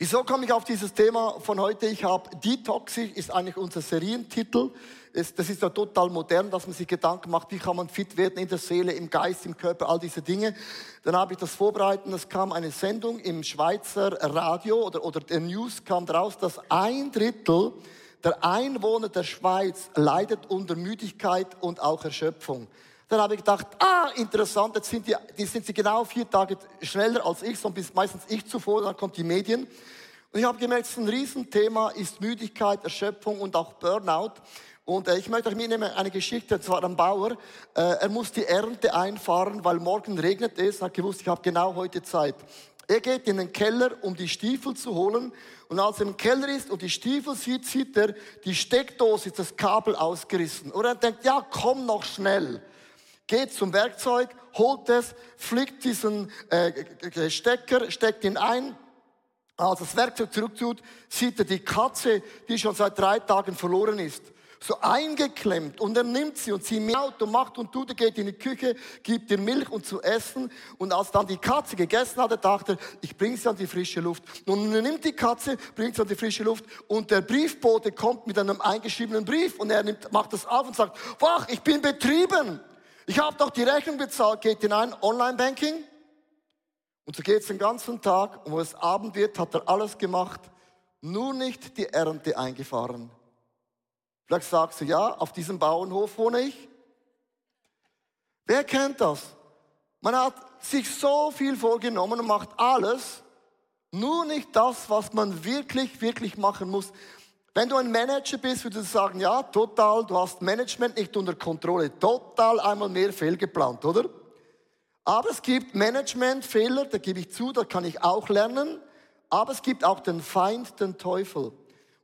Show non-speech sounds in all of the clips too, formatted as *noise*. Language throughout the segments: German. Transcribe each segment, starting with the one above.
Wieso komme ich auf dieses Thema von heute? Ich habe Detoxing, ist eigentlich unser Serientitel. Das ist ja total modern, dass man sich Gedanken macht, wie kann man fit werden in der Seele, im Geist, im Körper, all diese Dinge. Dann habe ich das vorbereitet. Es kam eine Sendung im Schweizer Radio oder, oder der News kam daraus, dass ein Drittel der Einwohner der Schweiz leidet unter Müdigkeit und auch Erschöpfung. Dann habe ich gedacht, ah, interessant, jetzt sind die, die sind sie genau vier Tage schneller als ich, so bis meistens ich zuvor, dann kommt die Medien. Und ich habe gemerkt, es ein Riesenthema, ist Müdigkeit, Erschöpfung und auch Burnout. Und äh, ich möchte euch mitnehmen eine Geschichte, und zwar ein Bauer. Äh, er muss die Ernte einfahren, weil morgen regnet es. Hat gewusst, ich habe genau heute Zeit. Er geht in den Keller, um die Stiefel zu holen. Und als er im Keller ist und die Stiefel sieht, sieht er, die Steckdose ist das Kabel ausgerissen. Und er denkt, ja, komm noch schnell geht zum Werkzeug, holt es, flickt diesen äh, Stecker, steckt ihn ein. Als das Werkzeug zurücktut, sieht er die Katze, die schon seit drei Tagen verloren ist so eingeklemmt und er nimmt sie und sie miaut und macht und tut, er geht in die Küche, gibt ihr Milch und zu essen und als dann die Katze gegessen hatte, dachte er, ich bringe sie an die frische Luft. Er nimmt die Katze, bringt sie an die frische Luft und der Briefbote kommt mit einem eingeschriebenen Brief und er nimmt, macht das auf und sagt, wach, ich bin betrieben. Ich habe doch die Rechnung bezahlt, geht hinein, Online-Banking. Und so geht es den ganzen Tag und wo es Abend wird, hat er alles gemacht, nur nicht die Ernte eingefahren. Vielleicht sagst du, ja, auf diesem Bauernhof wohne ich. Wer kennt das? Man hat sich so viel vorgenommen und macht alles, nur nicht das, was man wirklich, wirklich machen muss. Wenn du ein Manager bist, würdest du sagen, ja, total, du hast Management nicht unter Kontrolle. Total einmal mehr fehlgeplant, oder? Aber es gibt Managementfehler, da gebe ich zu, da kann ich auch lernen. Aber es gibt auch den Feind, den Teufel.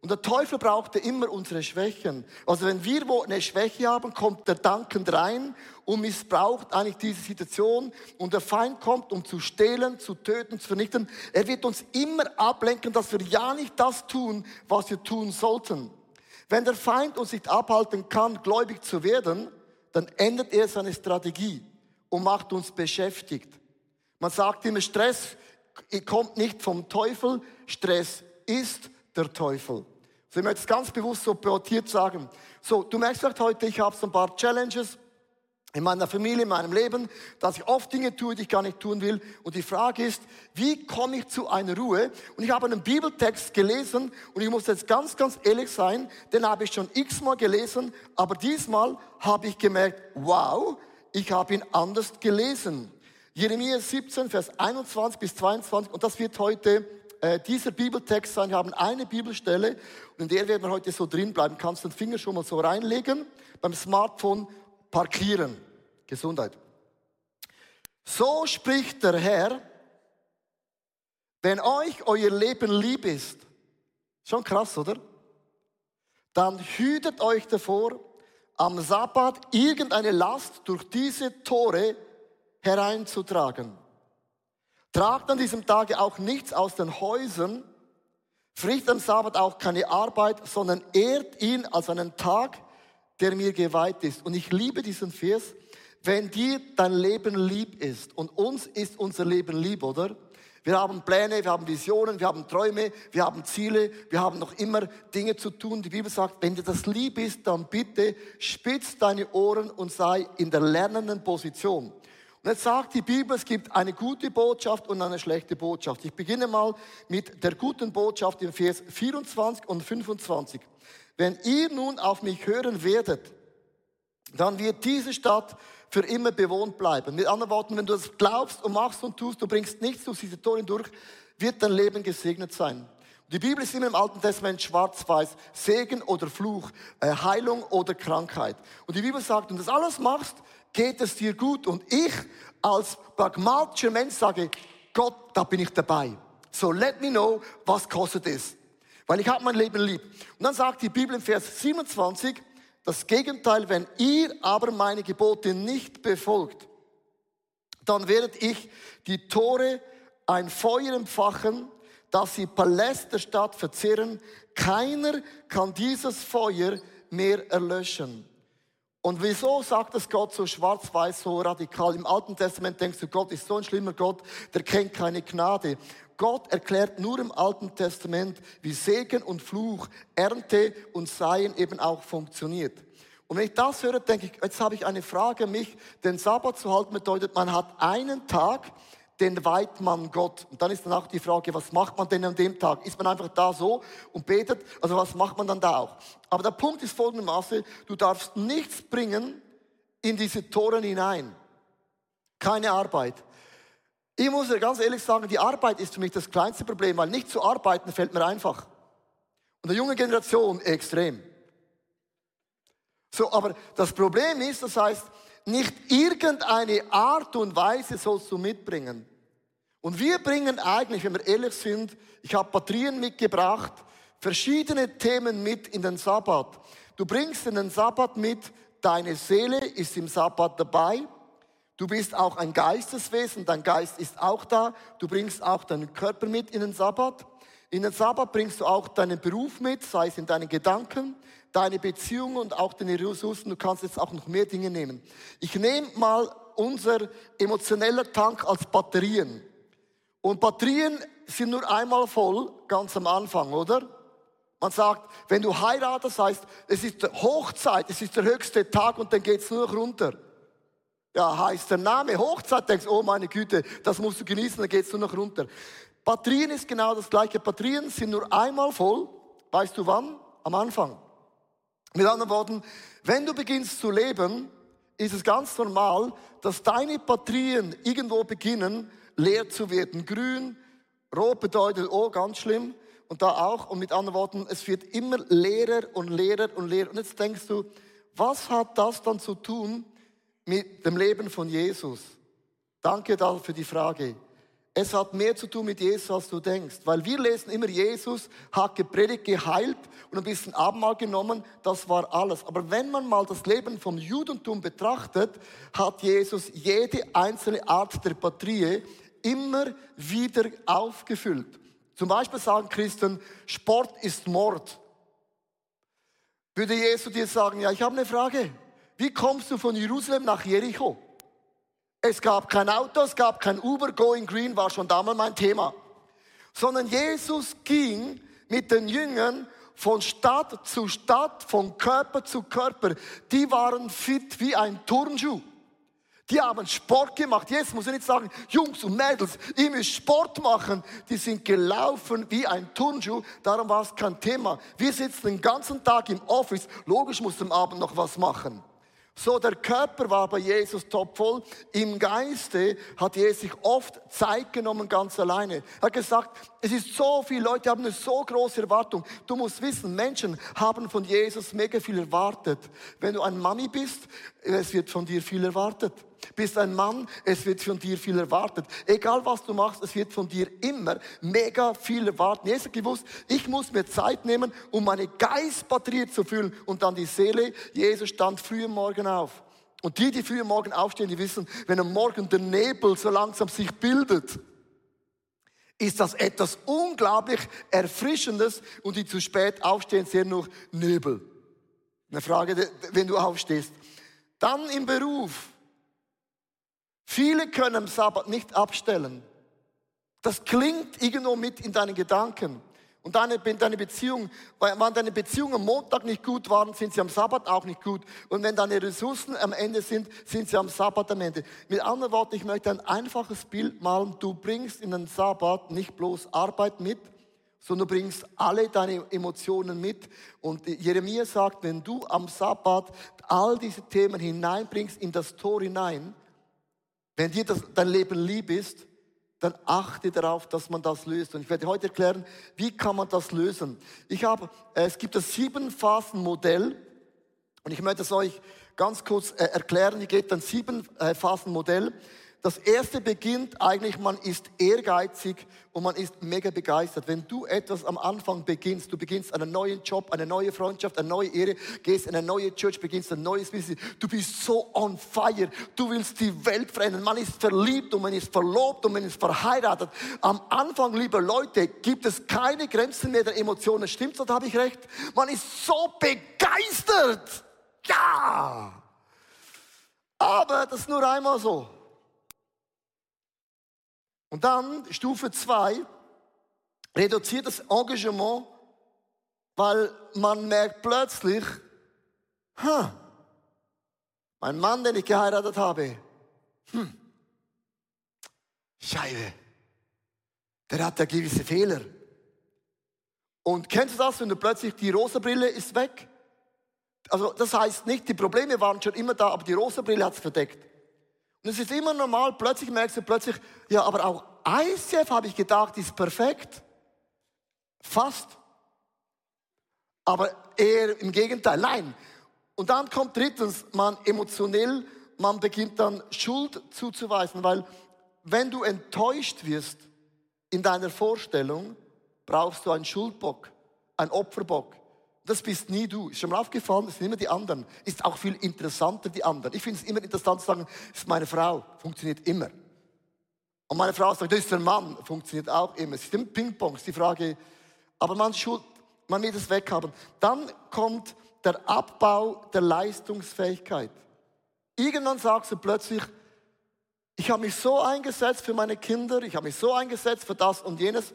Und der Teufel brauchte immer unsere Schwächen. Also wenn wir wo eine Schwäche haben, kommt der dankend rein und missbraucht eigentlich diese Situation. Und der Feind kommt, um zu stehlen, zu töten, zu vernichten. Er wird uns immer ablenken, dass wir ja nicht das tun, was wir tun sollten. Wenn der Feind uns nicht abhalten kann, gläubig zu werden, dann ändert er seine Strategie und macht uns beschäftigt. Man sagt immer, Stress kommt nicht vom Teufel, Stress ist der Teufel. Ich möchte es ganz bewusst so prioritiert sagen. So, du merkst vielleicht heute, ich habe so ein paar Challenges in meiner Familie, in meinem Leben, dass ich oft Dinge tue, die ich gar nicht tun will. Und die Frage ist, wie komme ich zu einer Ruhe? Und ich habe einen Bibeltext gelesen und ich muss jetzt ganz, ganz ehrlich sein, den habe ich schon x-mal gelesen, aber diesmal habe ich gemerkt, wow, ich habe ihn anders gelesen. Jeremia 17, Vers 21 bis 22 und das wird heute äh, dieser Bibeltext sein. Wir haben eine Bibelstelle und in der werden wir heute so drin bleiben. Kannst den Finger schon mal so reinlegen, beim Smartphone parkieren. Gesundheit. So spricht der Herr, wenn euch euer Leben lieb ist, schon krass, oder? Dann hütet euch davor, am Sabbat irgendeine Last durch diese Tore hereinzutragen. Tragt an diesem Tage auch nichts aus den Häusern, fricht am Sabbat auch keine Arbeit, sondern ehrt ihn als einen Tag, der mir geweiht ist. Und ich liebe diesen Vers, wenn dir dein Leben lieb ist und uns ist unser Leben lieb, oder? Wir haben Pläne, wir haben Visionen, wir haben Träume, wir haben Ziele, wir haben noch immer Dinge zu tun. Die Bibel sagt, wenn dir das lieb ist, dann bitte spitz deine Ohren und sei in der lernenden Position. Und jetzt sagt die Bibel, es gibt eine gute Botschaft und eine schlechte Botschaft. Ich beginne mal mit der guten Botschaft im Vers 24 und 25. Wenn ihr nun auf mich hören werdet, dann wird diese Stadt für immer bewohnt bleiben. Mit anderen Worten, wenn du das glaubst und machst und tust, du bringst nichts durch diese Tore durch, wird dein Leben gesegnet sein. Die Bibel ist immer im Alten Testament schwarz-weiß, Segen oder Fluch, äh, Heilung oder Krankheit. Und die Bibel sagt, wenn du das alles machst, geht es dir gut? Und ich als pragmatischer Mensch sage, Gott, da bin ich dabei. So let me know, was kostet es. Weil ich habe mein Leben lieb. Und dann sagt die Bibel im Vers 27, das Gegenteil, wenn ihr aber meine Gebote nicht befolgt, dann werdet ich die Tore ein Feuer empfachen, dass sie Paläste der Stadt verzehren. Keiner kann dieses Feuer mehr erlöschen. Und wieso sagt es Gott so schwarz-weiß, so radikal? Im Alten Testament denkst du, Gott ist so ein schlimmer Gott, der kennt keine Gnade. Gott erklärt nur im Alten Testament, wie Segen und Fluch, Ernte und Seien eben auch funktioniert. Und wenn ich das höre, denke ich, jetzt habe ich eine Frage mich. Den Sabbat zu halten bedeutet, man hat einen Tag, den weiht man Gott. Und dann ist dann auch die Frage, was macht man denn an dem Tag? Ist man einfach da so und betet? Also was macht man dann da auch? Aber der Punkt ist folgendermaßen, du darfst nichts bringen in diese Toren hinein. Keine Arbeit. Ich muss dir ganz ehrlich sagen, die Arbeit ist für mich das kleinste Problem, weil nicht zu arbeiten fällt mir einfach. Und der junge Generation extrem. So, aber das Problem ist, das heißt, nicht irgendeine Art und Weise sollst du mitbringen. Und wir bringen eigentlich, wenn wir ehrlich sind, ich habe Batterien mitgebracht, verschiedene Themen mit in den Sabbat. Du bringst in den Sabbat mit, deine Seele ist im Sabbat dabei. Du bist auch ein Geisteswesen, dein Geist ist auch da. Du bringst auch deinen Körper mit in den Sabbat. In den Sabbat bringst du auch deinen Beruf mit, sei es in deinen Gedanken, deine Beziehungen und auch deine Ressourcen. Du kannst jetzt auch noch mehr Dinge nehmen. Ich nehme mal unser emotioneller Tank als Batterien. Und Batterien sind nur einmal voll, ganz am Anfang, oder? Man sagt, wenn du heiratest, heißt, es ist Hochzeit, es ist der höchste Tag und dann geht's nur noch runter. Ja, heißt der Name Hochzeit, denkst, oh meine Güte, das musst du genießen, dann geht's nur noch runter. Batterien ist genau das gleiche. Batterien sind nur einmal voll. Weißt du wann? Am Anfang. Mit anderen Worten, wenn du beginnst zu leben, ist es ganz normal, dass deine Batterien irgendwo beginnen, leer zu werden. Grün, rot bedeutet, oh, ganz schlimm. Und da auch. Und mit anderen Worten, es wird immer leerer und leerer und leerer. Und jetzt denkst du, was hat das dann zu tun mit dem Leben von Jesus? Danke da für die Frage. Es hat mehr zu tun mit Jesus, als du denkst. Weil wir lesen immer, Jesus hat gepredigt, geheilt und ein bisschen Abendmahl genommen. Das war alles. Aber wenn man mal das Leben vom Judentum betrachtet, hat Jesus jede einzelne Art der Patrie immer wieder aufgefüllt. Zum Beispiel sagen Christen, Sport ist Mord. Würde Jesus dir sagen, ja, ich habe eine Frage. Wie kommst du von Jerusalem nach Jericho? Es gab kein Auto, es gab kein Uber, Going Green war schon damals mein Thema. Sondern Jesus ging mit den Jüngern von Stadt zu Stadt, von Körper zu Körper. Die waren fit wie ein Turnschuh. Die haben Sport gemacht. Jetzt muss ich nicht sagen, Jungs und Mädels, ihr müsst Sport machen. Die sind gelaufen wie ein Turnschuh. Darum war es kein Thema. Wir sitzen den ganzen Tag im Office. Logisch muss am Abend noch was machen. So, der Körper war bei Jesus topvoll. Im Geiste hat Jesus sich oft Zeit genommen, ganz alleine. Er hat gesagt, es ist so viele Leute, haben eine so große Erwartung. Du musst wissen, Menschen haben von Jesus mega viel erwartet. Wenn du ein Mami bist, es wird von dir viel erwartet. Bist ein Mann, es wird von dir viel erwartet. Egal was du machst, es wird von dir immer mega viel erwartet. Jesus hat gewusst, ich muss mir Zeit nehmen, um meine Geistbatterie zu füllen und dann die Seele. Jesus stand früh am Morgen auf. Und die, die früh am Morgen aufstehen, die wissen, wenn am Morgen der Nebel so langsam sich bildet, ist das etwas unglaublich Erfrischendes und die zu spät aufstehen, sehen nur Nebel. Eine Frage, wenn du aufstehst. Dann im Beruf. Viele können am Sabbat nicht abstellen. Das klingt irgendwo mit in deinen Gedanken. Und deine, deine Beziehung, weil wenn deine Beziehungen am Montag nicht gut waren, sind sie am Sabbat auch nicht gut. Und wenn deine Ressourcen am Ende sind, sind sie am Sabbat am Ende. Mit anderen Worten, ich möchte ein einfaches Bild malen. Du bringst in den Sabbat nicht bloß Arbeit mit, sondern du bringst alle deine Emotionen mit. Und Jeremia sagt, wenn du am Sabbat all diese Themen hineinbringst in das Tor hinein, wenn dir das, dein Leben lieb ist, dann achte darauf, dass man das löst. Und ich werde heute erklären, wie kann man das lösen. Ich habe, äh, es gibt das Sieben-Phasen-Modell und ich möchte es euch ganz kurz äh, erklären. Hier geht ein Sieben-Phasen-Modell. Das erste beginnt eigentlich, man ist ehrgeizig und man ist mega begeistert. Wenn du etwas am Anfang beginnst, du beginnst einen neuen Job, eine neue Freundschaft, eine neue Ehre, gehst in eine neue Church, beginnst ein neues Business, du bist so on fire, du willst die Welt verändern. Man ist verliebt und man ist verlobt und man ist verheiratet. Am Anfang, liebe Leute, gibt es keine Grenzen mehr der Emotionen. Stimmt's oder habe ich recht? Man ist so begeistert. Ja! Aber das ist nur einmal so. Und dann Stufe zwei, reduziert das Engagement, weil man merkt plötzlich, ha, mein Mann, den ich geheiratet habe, hm, Scheibe, der hat ja gewisse Fehler. Und kennst du das, wenn du plötzlich die rosa Brille ist weg? Also das heißt nicht, die Probleme waren schon immer da, aber die rosa Brille hat es verdeckt. Und es ist immer normal, plötzlich merkst du plötzlich, ja, aber auch ICF habe ich gedacht, ist perfekt. Fast. Aber eher im Gegenteil. Nein. Und dann kommt drittens, man emotionell, man beginnt dann Schuld zuzuweisen, weil wenn du enttäuscht wirst in deiner Vorstellung, brauchst du einen Schuldbock, einen Opferbock. Das bist nie du. Ist schon mal aufgefallen, das sind immer die anderen. Ist auch viel interessanter, die anderen. Ich finde es immer interessant zu sagen, das ist meine Frau. Funktioniert immer. Und meine Frau sagt, das ist der Mann. Funktioniert auch immer. Es ist immer Ping-Pong, ist die Frage. Aber man, schuld, man will das weghaben. Dann kommt der Abbau der Leistungsfähigkeit. Irgendwann sagst du plötzlich, ich habe mich so eingesetzt für meine Kinder, ich habe mich so eingesetzt für das und jenes.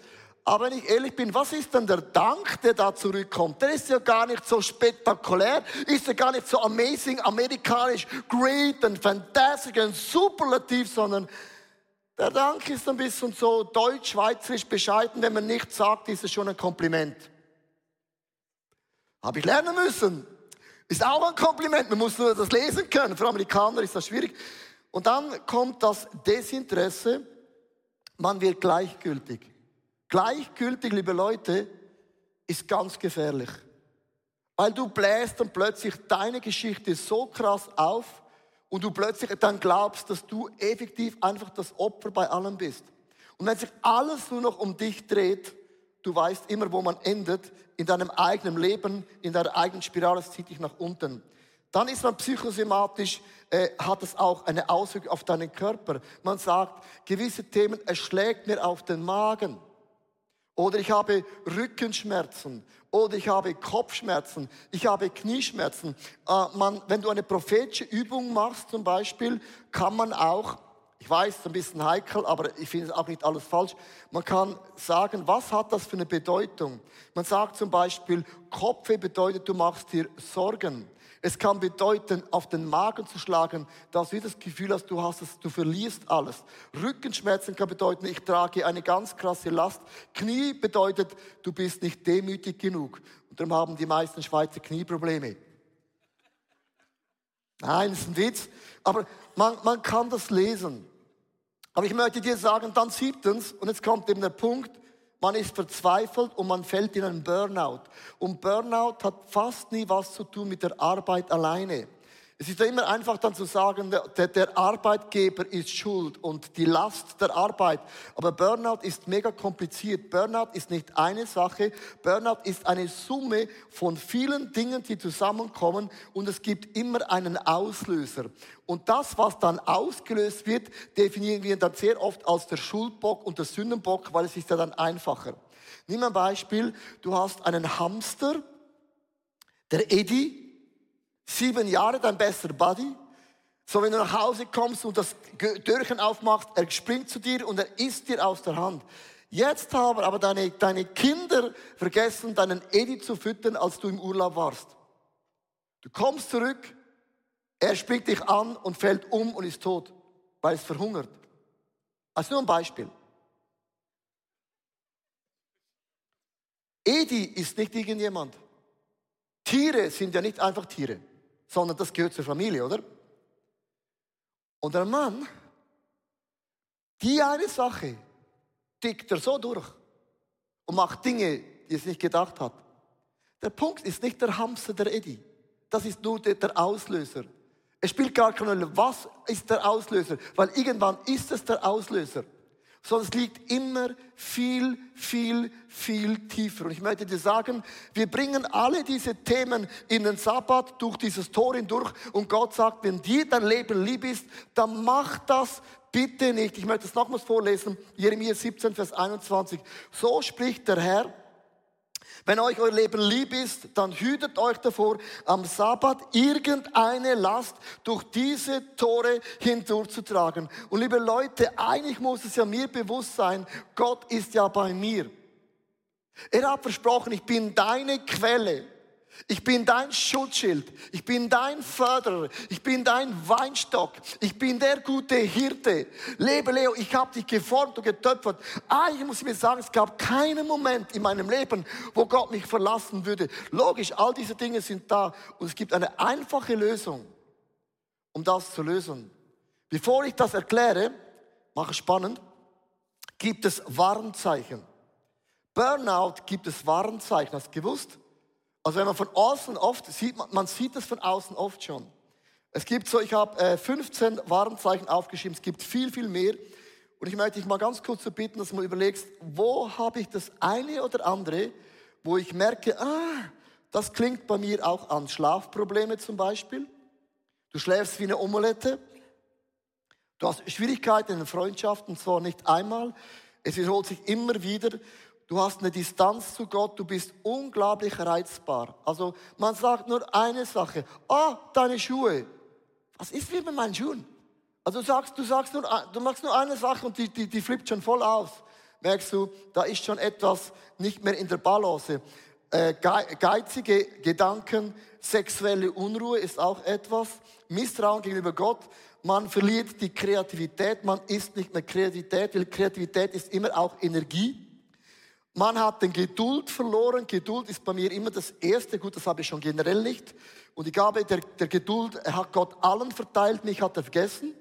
Aber wenn ich ehrlich bin, was ist denn der Dank, der da zurückkommt? Der ist ja gar nicht so spektakulär, ist ja gar nicht so amazing, amerikanisch, great und fantastic und superlativ, sondern der Dank ist ein bisschen so deutsch-schweizerisch bescheiden. Wenn man nichts sagt, ist es schon ein Kompliment. Habe ich lernen müssen. Ist auch ein Kompliment. Man muss nur das lesen können. Für Amerikaner ist das schwierig. Und dann kommt das Desinteresse. Man wird gleichgültig. Gleichgültig, liebe Leute, ist ganz gefährlich. Weil du bläst dann plötzlich deine Geschichte so krass auf und du plötzlich dann glaubst, dass du effektiv einfach das Opfer bei allem bist. Und wenn sich alles nur noch um dich dreht, du weißt immer, wo man endet, in deinem eigenen Leben, in deiner eigenen Spirale, es zieht dich nach unten. Dann ist man psychosomatisch, äh, hat es auch eine Auswirkung auf deinen Körper. Man sagt, gewisse Themen, es schlägt mir auf den Magen. Oder ich habe Rückenschmerzen. Oder ich habe Kopfschmerzen. Ich habe Knieschmerzen. Äh, man, wenn du eine prophetische Übung machst zum Beispiel, kann man auch, ich weiß, ein bisschen heikel, aber ich finde es auch nicht alles falsch, man kann sagen, was hat das für eine Bedeutung? Man sagt zum Beispiel, Kopfweh bedeutet, du machst dir Sorgen. Es kann bedeuten, auf den Magen zu schlagen, dass du das Gefühl hast, du hast es, du verlierst alles. Rückenschmerzen kann bedeuten, ich trage eine ganz krasse Last. Knie bedeutet, du bist nicht demütig genug. Und darum haben die meisten Schweizer Knieprobleme. Nein, ist ein Witz. Aber man, man kann das lesen. Aber ich möchte dir sagen, dann siebtens, und jetzt kommt eben der Punkt, man ist verzweifelt und man fällt in einen Burnout. Und Burnout hat fast nie was zu tun mit der Arbeit alleine. Es ist ja immer einfach dann zu sagen, der, der, Arbeitgeber ist schuld und die Last der Arbeit. Aber Burnout ist mega kompliziert. Burnout ist nicht eine Sache. Burnout ist eine Summe von vielen Dingen, die zusammenkommen und es gibt immer einen Auslöser. Und das, was dann ausgelöst wird, definieren wir dann sehr oft als der Schuldbock und der Sündenbock, weil es ist ja dann einfacher. Nimm ein Beispiel. Du hast einen Hamster, der Eddie, Sieben Jahre dein bester Buddy. So, wenn du nach Hause kommst und das Türchen aufmachst, er springt zu dir und er isst dir aus der Hand. Jetzt haben aber deine, deine Kinder vergessen, deinen Edi zu füttern, als du im Urlaub warst. Du kommst zurück, er springt dich an und fällt um und ist tot, weil es verhungert. Also nur ein Beispiel. Edi ist nicht irgendjemand. Tiere sind ja nicht einfach Tiere sondern das gehört zur Familie, oder? Und der Mann, die eine Sache, tickt er so durch und macht Dinge, die er nicht gedacht hat. Der Punkt ist nicht der Hamster, der Eddie. Das ist nur der Auslöser. Es spielt gar keine Rolle, was ist der Auslöser, weil irgendwann ist es der Auslöser sondern es liegt immer viel, viel, viel tiefer. Und ich möchte dir sagen, wir bringen alle diese Themen in den Sabbat durch dieses Tor hindurch und Gott sagt, wenn dir dein Leben lieb ist, dann mach das bitte nicht. Ich möchte es nochmals vorlesen, Jeremia 17, Vers 21. So spricht der Herr, wenn euch euer Leben lieb ist, dann hütet euch davor, am Sabbat irgendeine Last durch diese Tore hindurchzutragen. Und liebe Leute, eigentlich muss es ja mir bewusst sein, Gott ist ja bei mir. Er hat versprochen, ich bin deine Quelle. Ich bin dein Schutzschild. Ich bin dein Förderer. Ich bin dein Weinstock. Ich bin der gute Hirte. Lebe Leo, ich habe dich geformt und getöpfert. Eigentlich muss ich mir sagen, es gab keinen Moment in meinem Leben, wo Gott mich verlassen würde. Logisch, all diese Dinge sind da und es gibt eine einfache Lösung, um das zu lösen. Bevor ich das erkläre, mache spannend, gibt es Warnzeichen. Burnout gibt es Warnzeichen. Hast du gewusst? Also wenn man von außen oft sieht, man, man sieht es von außen oft schon. Es gibt so, ich habe äh, 15 Warnzeichen aufgeschrieben, es gibt viel, viel mehr. Und ich möchte dich mal ganz kurz so bitten, dass du mal überlegst, wo habe ich das eine oder andere, wo ich merke, ah, das klingt bei mir auch an Schlafprobleme zum Beispiel. Du schläfst wie eine Omelette. Du hast Schwierigkeiten in den Freundschaften, zwar nicht einmal. Es wiederholt sich immer wieder. Du hast eine Distanz zu Gott, du bist unglaublich reizbar. Also man sagt nur eine Sache. Ah, oh, deine Schuhe. Was ist mit meinen Schuhen? Also du sagst, du sagst nur, du machst nur eine Sache und die, die, die flippt schon voll aus. Merkst du, da ist schon etwas nicht mehr in der Balance. Äh, geizige Gedanken, sexuelle Unruhe ist auch etwas. Misstrauen gegenüber Gott. Man verliert die Kreativität, man ist nicht mehr Kreativität, weil Kreativität ist immer auch Energie. Man hat den Geduld verloren. Geduld ist bei mir immer das Erste. Gut, das habe ich schon generell nicht. Und die Gabe der, der Geduld hat Gott allen verteilt, mich hat er vergessen.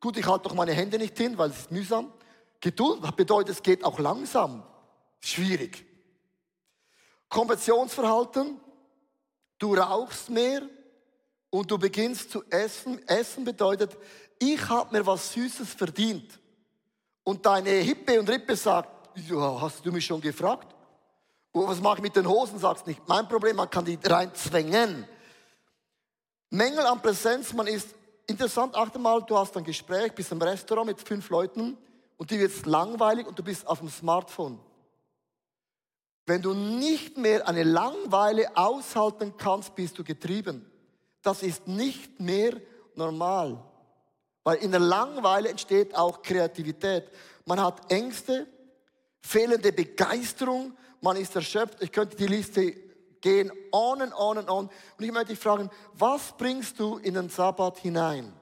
Gut, ich halte doch meine Hände nicht hin, weil es ist mühsam. Geduld bedeutet, es geht auch langsam. Schwierig. Konversionsverhalten. Du rauchst mehr und du beginnst zu essen. Essen bedeutet, ich habe mir was Süßes verdient. Und deine Hippe und Rippe sagt, ja, hast du mich schon gefragt? Was mache ich mit den Hosen? Sagst nicht. Mein Problem, man kann die reinzwängen. Mängel an Präsenz, man ist interessant, achte mal, du hast ein Gespräch, bist im Restaurant mit fünf Leuten und die wird langweilig und du bist auf dem Smartphone. Wenn du nicht mehr eine Langweile aushalten kannst, bist du getrieben. Das ist nicht mehr normal. Weil in der Langeweile entsteht auch Kreativität. Man hat Ängste, fehlende Begeisterung, man ist erschöpft. Ich könnte die Liste gehen, on and on and on. Und ich möchte dich fragen, was bringst du in den Sabbat hinein?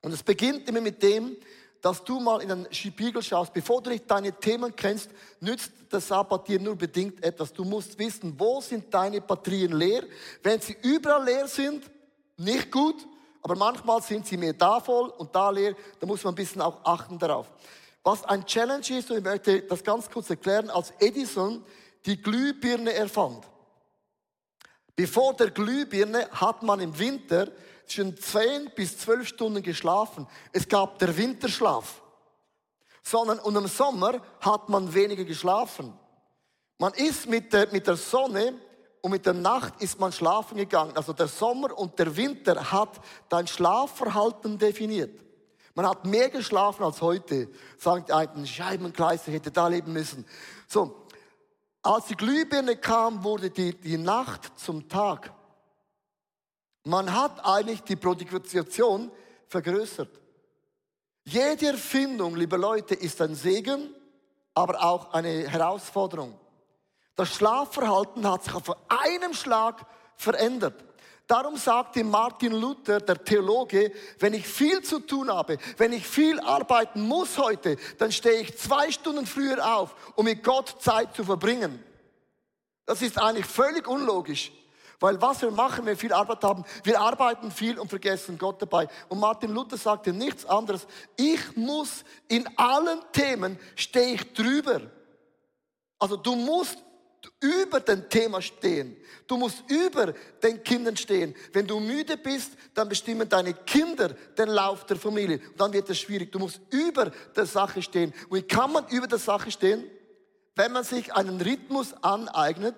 Und es beginnt immer mit dem, dass du mal in den Spiegel schaust. Bevor du nicht deine Themen kennst, nützt der Sabbat dir nur bedingt etwas. Du musst wissen, wo sind deine Batterien leer. Wenn sie überall leer sind, nicht gut, aber manchmal sind sie mehr da voll und da leer. Da muss man ein bisschen auch achten darauf. Was ein Challenge ist, und ich möchte das ganz kurz erklären, als Edison die Glühbirne erfand. Bevor der Glühbirne hat man im Winter zwischen 10 bis 12 Stunden geschlafen. Es gab der Winterschlaf. Sondern und im Sommer hat man weniger geschlafen. Man ist mit der, mit der Sonne und mit der Nacht ist man schlafen gegangen. Also der Sommer und der Winter hat dein Schlafverhalten definiert. Man hat mehr geschlafen als heute. Sagt ein Scheibenkleister hätte da leben müssen. So. Als die Glühbirne kam, wurde die, die Nacht zum Tag. Man hat eigentlich die Produktion vergrößert. Jede Erfindung, liebe Leute, ist ein Segen, aber auch eine Herausforderung. Das Schlafverhalten hat sich auf einem Schlag verändert. Darum sagte Martin Luther, der Theologe, wenn ich viel zu tun habe, wenn ich viel arbeiten muss heute, dann stehe ich zwei Stunden früher auf, um mit Gott Zeit zu verbringen. Das ist eigentlich völlig unlogisch. Weil was wir machen, wenn wir viel Arbeit haben, wir arbeiten viel und vergessen Gott dabei. Und Martin Luther sagte nichts anderes. Ich muss in allen Themen stehe ich drüber. Also du musst über dem Thema stehen. Du musst über den Kindern stehen. Wenn du müde bist, dann bestimmen deine Kinder den Lauf der Familie. Und dann wird es schwierig. Du musst über der Sache stehen. Und wie kann man über der Sache stehen? Wenn man sich einen Rhythmus aneignet,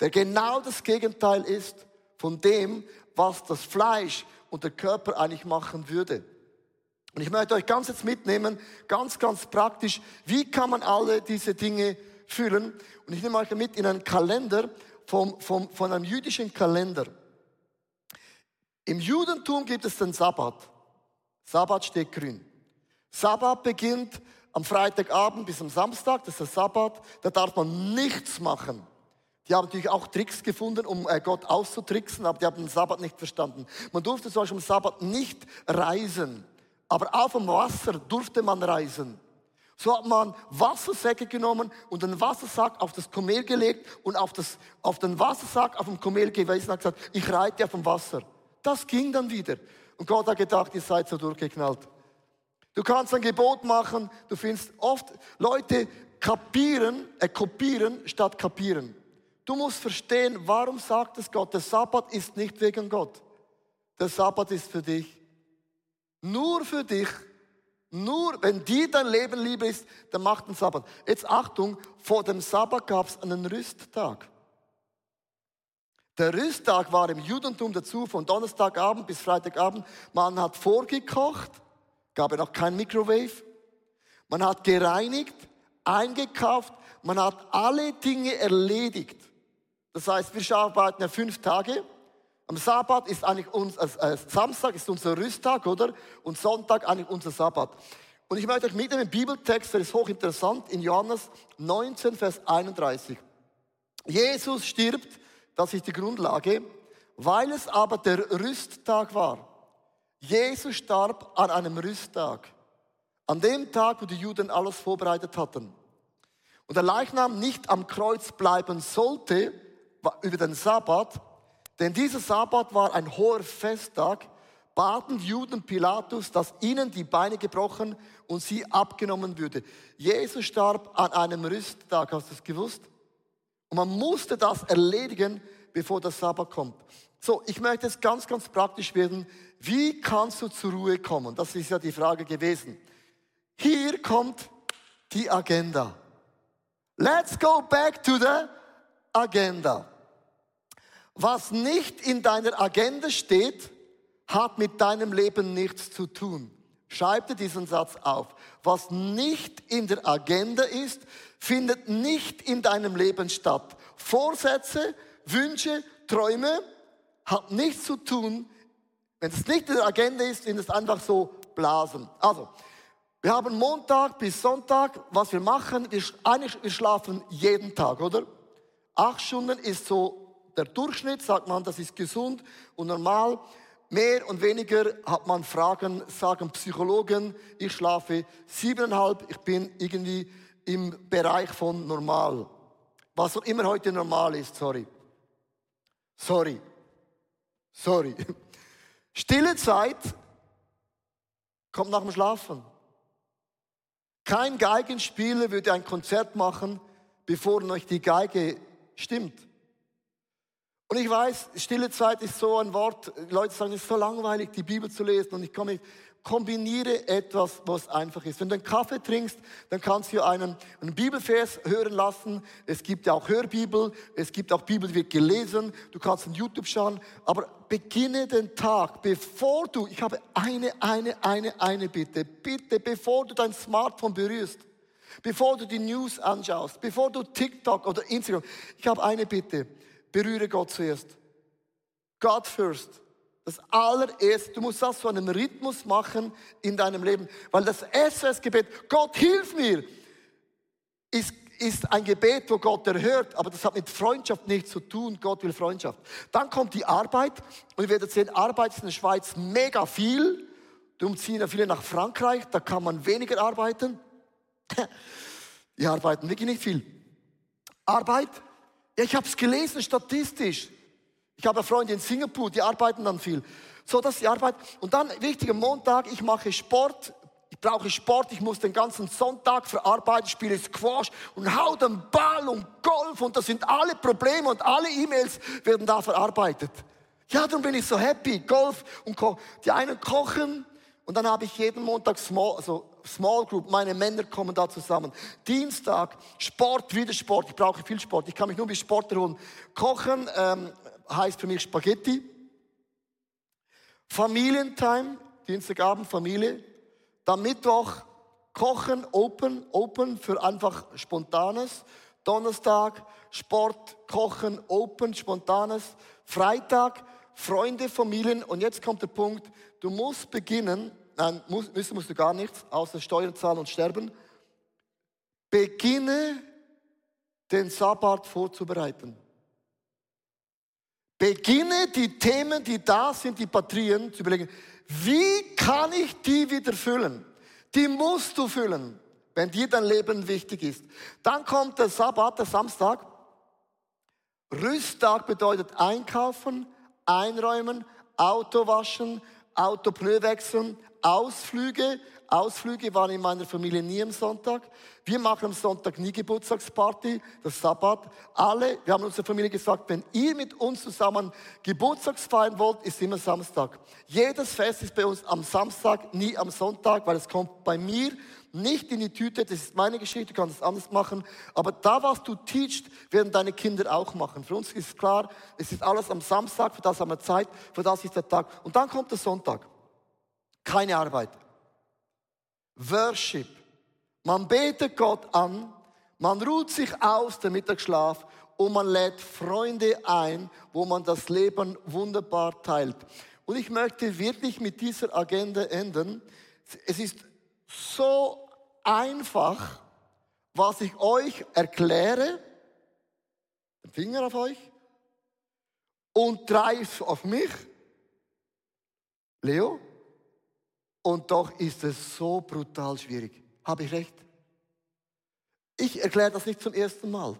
der genau das Gegenteil ist von dem, was das Fleisch und der Körper eigentlich machen würde. Und ich möchte euch ganz jetzt mitnehmen, ganz, ganz praktisch, wie kann man alle diese Dinge fühlen. Und ich nehme euch mit in einen Kalender vom, vom, von einem jüdischen Kalender. Im Judentum gibt es den Sabbat. Sabbat steht grün. Sabbat beginnt am Freitagabend bis am Samstag, das ist der Sabbat, da darf man nichts machen. Die haben natürlich auch Tricks gefunden, um äh, Gott auszutricksen, aber die haben den Sabbat nicht verstanden. Man durfte zum Beispiel am Sabbat nicht reisen, aber auf dem Wasser durfte man reisen. So hat man Wassersäcke genommen und den Wassersack auf das Kamel gelegt und auf, das, auf den Wassersack auf dem Kamel gewesen und hat gesagt, ich reite auf dem Wasser. Das ging dann wieder. Und Gott hat gedacht, ihr seid so durchgeknallt. Du kannst ein Gebot machen, du findest oft Leute kapieren, äh, kopieren statt kapieren. Du musst verstehen, warum sagt es Gott? Der Sabbat ist nicht wegen Gott. Der Sabbat ist für dich. Nur für dich. Nur wenn dir dein Leben lieber ist, dann mach den Sabbat. Jetzt Achtung, vor dem Sabbat gab es einen Rüsttag. Der Rüsttag war im Judentum dazu von Donnerstagabend bis Freitagabend. Man hat vorgekocht, gab ja noch kein Microwave. Man hat gereinigt, eingekauft, man hat alle Dinge erledigt. Das heißt, wir arbeiten ja fünf Tage. Am Sabbat ist eigentlich uns, äh, Samstag ist unser Rüsttag, oder? Und Sonntag eigentlich unser Sabbat. Und ich möchte euch mitnehmen im Bibeltext, der ist hochinteressant, in Johannes 19, Vers 31. Jesus stirbt, das ist die Grundlage, weil es aber der Rüsttag war. Jesus starb an einem Rüsttag. An dem Tag, wo die Juden alles vorbereitet hatten. Und der Leichnam nicht am Kreuz bleiben sollte, über den Sabbat, denn dieser Sabbat war ein hoher Festtag, baten Juden Pilatus, dass ihnen die Beine gebrochen und sie abgenommen würde. Jesus starb an einem Rüsttag, hast du es gewusst? Und man musste das erledigen, bevor der Sabbat kommt. So, ich möchte jetzt ganz, ganz praktisch werden. Wie kannst du zur Ruhe kommen? Das ist ja die Frage gewesen. Hier kommt die Agenda. Let's go back to the Agenda. Was nicht in deiner Agenda steht, hat mit deinem Leben nichts zu tun. Schreib dir diesen Satz auf. Was nicht in der Agenda ist, findet nicht in deinem Leben statt. Vorsätze, Wünsche, Träume hat nichts zu tun. Wenn es nicht in der Agenda ist, sind es einfach so Blasen. Also, wir haben Montag bis Sonntag, was wir machen, wir, eigentlich, wir schlafen jeden Tag, oder? Acht Stunden ist so der Durchschnitt, sagt man, das ist gesund und normal. Mehr und weniger hat man Fragen, sagen Psychologen, ich schlafe siebeneinhalb, ich bin irgendwie im Bereich von normal. Was auch immer heute normal ist, sorry. Sorry. Sorry. *laughs* Stille Zeit kommt nach dem Schlafen. Kein Geigenspieler würde ein Konzert machen, bevor noch die Geige stimmt. Und ich weiß, stille Zeit ist so ein Wort, Leute sagen, es ist so langweilig, die Bibel zu lesen. Und ich komme, kombiniere etwas, was einfach ist. Wenn du einen Kaffee trinkst, dann kannst du einen, einen Bibelvers hören lassen. Es gibt ja auch Hörbibel, es gibt auch Bibel, die wird gelesen. Du kannst in YouTube schauen. Aber beginne den Tag, bevor du, ich habe eine, eine, eine, eine Bitte. Bitte, bevor du dein Smartphone berührst, bevor du die News anschaust, bevor du TikTok oder Instagram, ich habe eine Bitte berühre Gott zuerst. God first. Das allererste, du musst das zu einem Rhythmus machen in deinem Leben. Weil das SOS-Gebet, Gott hilf mir, ist, ist ein Gebet, wo Gott erhört, aber das hat mit Freundschaft nichts zu tun. Gott will Freundschaft. Dann kommt die Arbeit und ihr werdet sehen, Arbeit ist in der Schweiz mega viel. Darum ziehen ja viele nach Frankreich, da kann man weniger arbeiten. *laughs* Die arbeiten wirklich nicht viel. Arbeit, ja, ich habe es gelesen, statistisch. Ich habe Freunde in Singapur, die arbeiten dann viel. So, das ist die Arbeit. Und dann, wichtig, am Montag, ich mache Sport. Ich brauche Sport, ich muss den ganzen Sonntag verarbeiten, spiele Squash und hau den Ball und Golf und das sind alle Probleme und alle E-Mails werden da verarbeitet. Ja, darum bin ich so happy. Golf und Ko die einen kochen und dann habe ich jeden Montag Small, also Small Group, meine Männer kommen da zusammen. Dienstag, Sport, wieder Sport. Ich brauche viel Sport. Ich kann mich nur wie Sportler holen. Kochen ähm, heißt für mich Spaghetti. Familientime, Dienstagabend Familie. Dann Mittwoch Kochen, Open, Open für einfach Spontanes. Donnerstag Sport, Kochen, Open, Spontanes. Freitag Freunde, Familien. Und jetzt kommt der Punkt, du musst beginnen, nein, müssen musst du gar nichts, außer Steuern zahlen und sterben. beginne den Sabbat vorzubereiten. Beginne die Themen, die da sind, die Batterien zu überlegen. Wie kann ich die wieder füllen? Die musst du füllen, wenn dir dein Leben wichtig ist. Dann kommt der Sabbat, der Samstag. Rüsttag bedeutet einkaufen, einräumen, Auto waschen, Autopneu wechseln, Ausflüge. Ausflüge waren in meiner Familie nie am Sonntag. Wir machen am Sonntag nie Geburtstagsparty, das Sabbat. Alle, wir haben unserer Familie gesagt, wenn ihr mit uns zusammen Geburtstags feiern wollt, ist immer Samstag. Jedes Fest ist bei uns am Samstag, nie am Sonntag, weil es kommt bei mir nicht in die Tüte, das ist meine Geschichte, du kannst es anders machen. Aber da, was du teachst, werden deine Kinder auch machen. Für uns ist klar, es ist alles am Samstag, für das haben wir Zeit, für das ist der Tag. Und dann kommt der Sonntag. Keine Arbeit. Worship. Man betet Gott an, man ruht sich aus, der Mittagsschlaf, und man lädt Freunde ein, wo man das Leben wunderbar teilt. Und ich möchte wirklich mit dieser Agenda enden. Es ist so einfach, was ich euch erkläre, den Finger auf euch, und drei auf mich. Leo? Und doch ist es so brutal schwierig. Habe ich recht? Ich erkläre das nicht zum ersten Mal.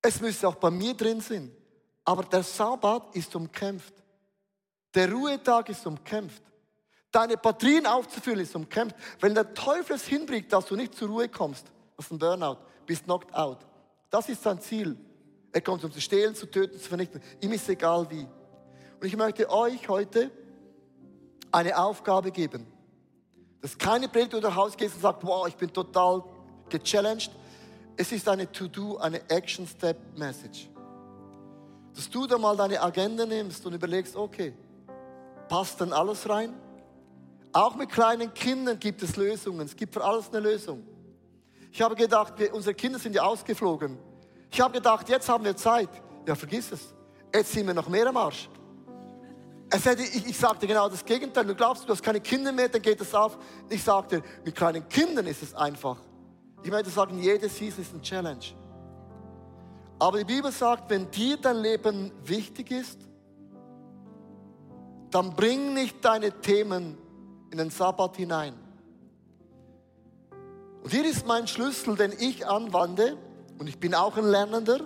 Es müsste auch bei mir drin sein. Aber der Sabbat ist umkämpft. Der Ruhetag ist umkämpft. Deine Batterien aufzufüllen ist umkämpft. Wenn der Teufel es hinbringt, dass du nicht zur Ruhe kommst, hast ein Burnout, bist knocked out. Das ist sein Ziel. Er kommt, um zu stehlen, zu töten, zu vernichten. Ihm ist egal wie. Und ich möchte euch heute eine Aufgabe geben. Das ist keine Predigt, wo du nach Hause gehst und sagst, wow, ich bin total gechallenged. Es ist eine To-Do, eine Action-Step-Message. Dass du da mal deine Agenda nimmst und überlegst, okay, passt denn alles rein? Auch mit kleinen Kindern gibt es Lösungen. Es gibt für alles eine Lösung. Ich habe gedacht, wir, unsere Kinder sind ja ausgeflogen. Ich habe gedacht, jetzt haben wir Zeit. Ja, vergiss es. Jetzt sind wir noch mehr am Arsch. Es hätte, ich, ich sagte genau das Gegenteil. Du glaubst, du hast keine Kinder mehr, dann geht es auf. Ich sagte, mit kleinen Kindern ist es einfach. Ich möchte sagen, jede Season ist eine Challenge. Aber die Bibel sagt, wenn dir dein Leben wichtig ist, dann bring nicht deine Themen in den Sabbat hinein. Und hier ist mein Schlüssel, den ich anwende, und ich bin auch ein Lernender.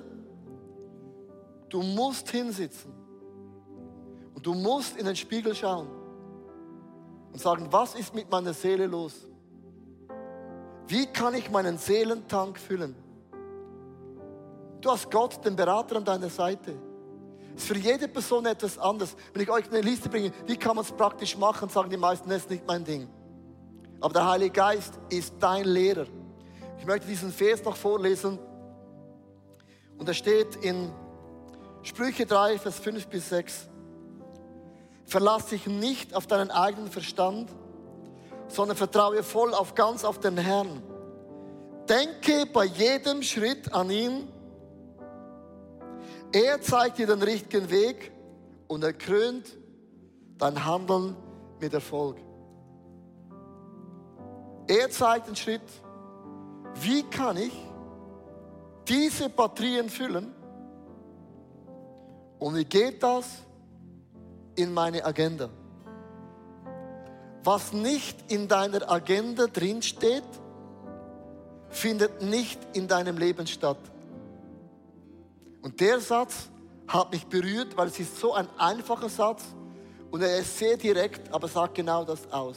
Du musst hinsitzen. Du musst in den Spiegel schauen und sagen, was ist mit meiner Seele los? Wie kann ich meinen Seelentank füllen? Du hast Gott, den Berater an deiner Seite. Es ist für jede Person etwas anderes. Wenn ich euch eine Liste bringe, wie kann man es praktisch machen, sagen die meisten, das ist nicht mein Ding. Aber der Heilige Geist ist dein Lehrer. Ich möchte diesen Vers noch vorlesen. Und er steht in Sprüche 3, Vers 5 bis 6. Verlass dich nicht auf deinen eigenen Verstand, sondern vertraue voll auf ganz auf den Herrn. Denke bei jedem Schritt an ihn. Er zeigt dir den richtigen Weg und er krönt dein Handeln mit Erfolg. Er zeigt den Schritt, wie kann ich diese Batterien füllen und wie geht das in meine Agenda. Was nicht in deiner Agenda drinsteht, findet nicht in deinem Leben statt. Und der Satz hat mich berührt, weil es ist so ein einfacher Satz und er ist sehr direkt, aber sagt genau das aus.